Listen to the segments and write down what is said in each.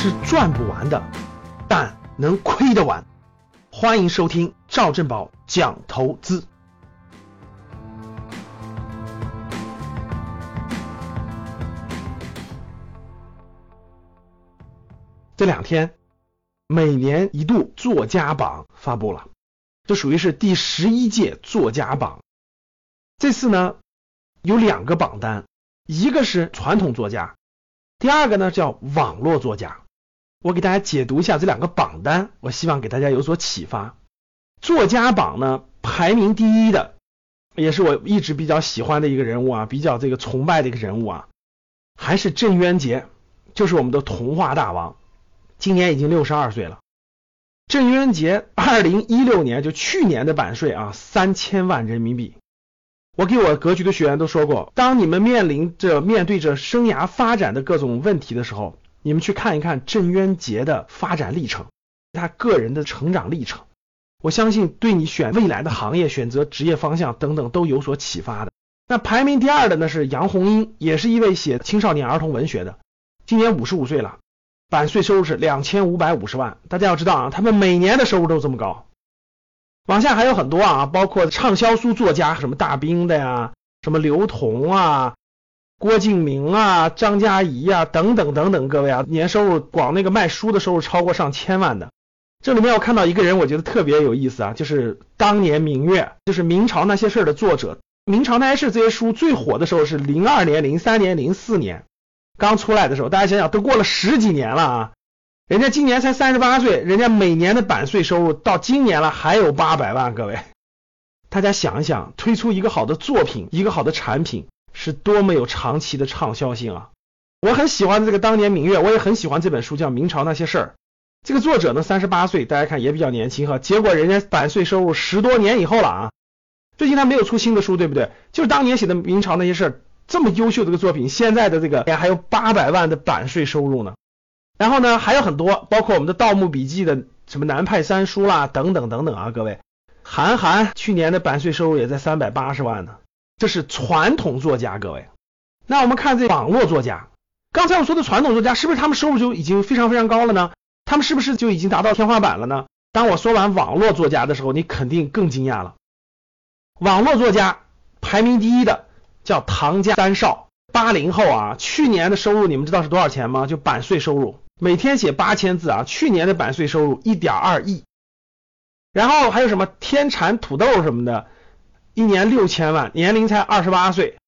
是赚不完的，但能亏得完。欢迎收听赵正宝讲投资。这两天，每年一度作家榜发布了，这属于是第十一届作家榜。这次呢，有两个榜单，一个是传统作家，第二个呢叫网络作家。我给大家解读一下这两个榜单，我希望给大家有所启发。作家榜呢，排名第一的，也是我一直比较喜欢的一个人物啊，比较这个崇拜的一个人物啊，还是郑渊洁，就是我们的童话大王。今年已经六十二岁了。郑渊洁二零一六年就去年的版税啊，三千万人民币。我给我格局的学员都说过，当你们面临着面对着生涯发展的各种问题的时候，你们去看一看郑渊洁的发展历程，他个人的成长历程，我相信对你选未来的行业、选择职业方向等等都有所启发的。那排名第二的呢是杨红樱，也是一位写青少年儿童文学的，今年五十五岁了。版税收入是两千五百五十万，大家要知道啊，他们每年的收入都这么高。往下还有很多啊，包括畅销书作家，什么大兵的呀，什么刘同啊、郭敬明啊、张嘉译啊等等等等，各位啊，年收入光那个卖书的收入超过上千万的。这里面我看到一个人，我觉得特别有意思啊，就是当年明月，就是明朝那些事儿的作者。明朝那些事这些书最火的时候是零二年、零三年、零四年。刚出来的时候，大家想想，都过了十几年了啊！人家今年才三十八岁，人家每年的版税收入到今年了还有八百万。各位，大家想一想，推出一个好的作品，一个好的产品，是多么有长期的畅销性啊！我很喜欢这个当年明月，我也很喜欢这本书，叫《明朝那些事儿》。这个作者呢，三十八岁，大家看也比较年轻哈。结果人家版税收入十多年以后了啊！最近他没有出新的书，对不对？就是当年写的《明朝那些事儿》。这么优秀的一个作品，现在的这个还有八百万的版税收入呢。然后呢，还有很多，包括我们的《盗墓笔记》的什么南派三叔啦，等等等等啊，各位。韩寒去年的版税收入也在三百八十万呢。这是传统作家，各位。那我们看这网络作家，刚才我说的传统作家，是不是他们收入就已经非常非常高了呢？他们是不是就已经达到天花板了呢？当我说完网络作家的时候，你肯定更惊讶了。网络作家排名第一的。叫唐家三少，八零后啊，去年的收入你们知道是多少钱吗？就版税收入，每天写八千字啊，去年的版税收入一点二亿。然后还有什么天蚕土豆什么的，一年六千万，年龄才二十八岁。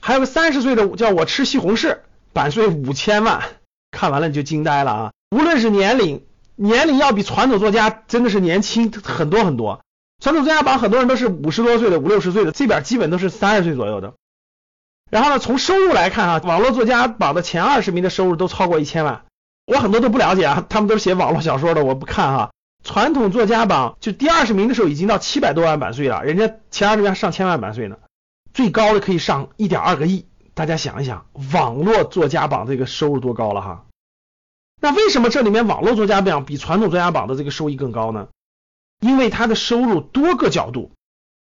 还有个三十岁的叫我吃西红柿，版税五千万，看完了你就惊呆了啊！无论是年龄，年龄要比传统作家真的是年轻很多很多。传统作家榜很多人都是五十多岁的，五六十岁的，这边基本都是三十岁左右的。然后呢，从收入来看啊，网络作家榜的前二十名的收入都超过一千万。我很多都不了解啊，他们都是写网络小说的，我不看哈。传统作家榜就第二十名的时候已经到七百多万版税了，人家前二十名上千万版税呢，最高的可以上一点二个亿。大家想一想，网络作家榜这个收入多高了哈？那为什么这里面网络作家榜比传统作家榜的这个收益更高呢？因为它的收入多个角度，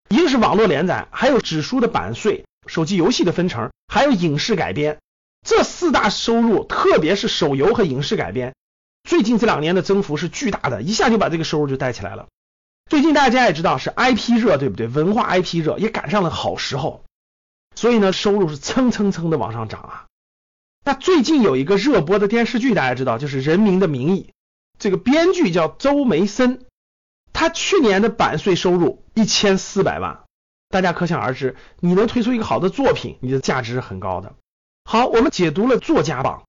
一个是网络连载，还有纸书的版税。手机游戏的分成，还有影视改编，这四大收入，特别是手游和影视改编，最近这两年的增幅是巨大的，一下就把这个收入就带起来了。最近大家也知道是 IP 热，对不对？文化 IP 热也赶上了好时候，所以呢，收入是蹭蹭蹭的往上涨啊。那最近有一个热播的电视剧，大家知道就是《人民的名义》，这个编剧叫周梅森，他去年的版税收入一千四百万。大家可想而知，你能推出一个好的作品，你的价值是很高的。好，我们解读了作家榜，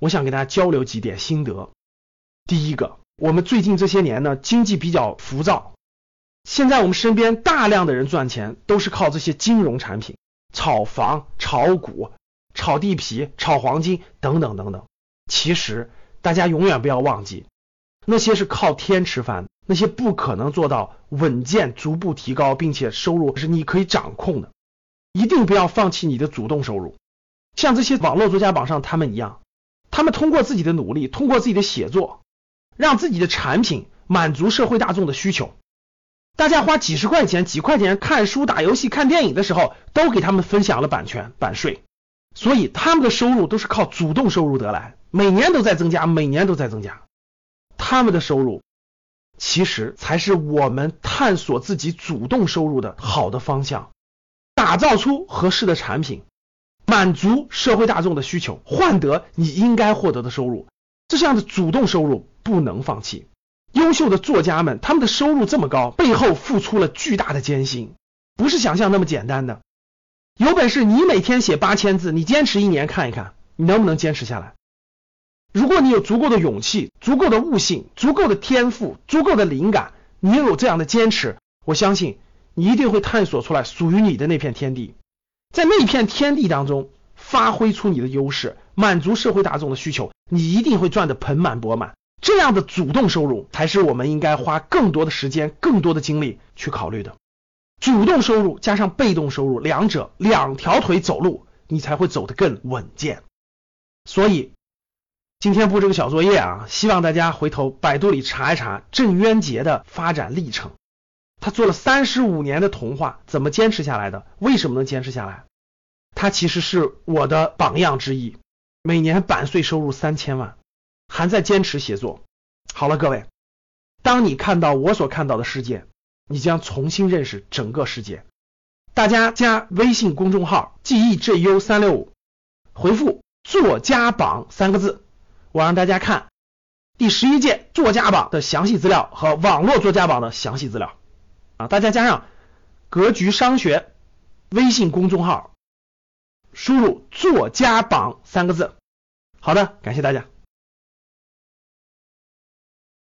我想给大家交流几点心得。第一个，我们最近这些年呢，经济比较浮躁，现在我们身边大量的人赚钱都是靠这些金融产品，炒房、炒股、炒地皮、炒黄金等等等等。其实大家永远不要忘记，那些是靠天吃饭。那些不可能做到稳健、逐步提高，并且收入是你可以掌控的，一定不要放弃你的主动收入。像这些网络作家榜上他们一样，他们通过自己的努力，通过自己的写作，让自己的产品满足社会大众的需求。大家花几十块钱、几块钱看书、打游戏、看电影的时候，都给他们分享了版权、版税，所以他们的收入都是靠主动收入得来。每年都在增加，每年都在增加。他们的收入其实才是我们探索自己主动收入的好的方向，打造出合适的产品，满足社会大众的需求，换得你应该获得的收入。这样的主动收入不能放弃。优秀的作家们，他们的收入这么高，背后付出了巨大的艰辛，不是想象那么简单的。有本事你每天写八千字，你坚持一年看一看，你能不能坚持下来？如果你有足够的勇气、足够的悟性、足够的天赋、足够的灵感，你又有这样的坚持，我相信你一定会探索出来属于你的那片天地，在那片天地当中发挥出你的优势，满足社会大众的需求，你一定会赚得盆满钵满。这样的主动收入才是我们应该花更多的时间、更多的精力去考虑的。主动收入加上被动收入，两者两条腿走路，你才会走得更稳健。所以今天布这个小作业啊，希望大家回头百度里查一查郑渊洁的发展历程。他做了三十五年的童话，怎么坚持下来的？为什么能坚持下来？他其实是我的榜样之一，每年版税收入三千万。还在坚持写作。好了，各位，当你看到我所看到的世界，你将重新认识整个世界。大家加微信公众号 G E J U 三六五，回复“作家榜”三个字，我让大家看第十一届作家榜的详细资料和网络作家榜的详细资料啊！大家加上格局商学微信公众号，输入“作家榜”三个字。好的，感谢大家。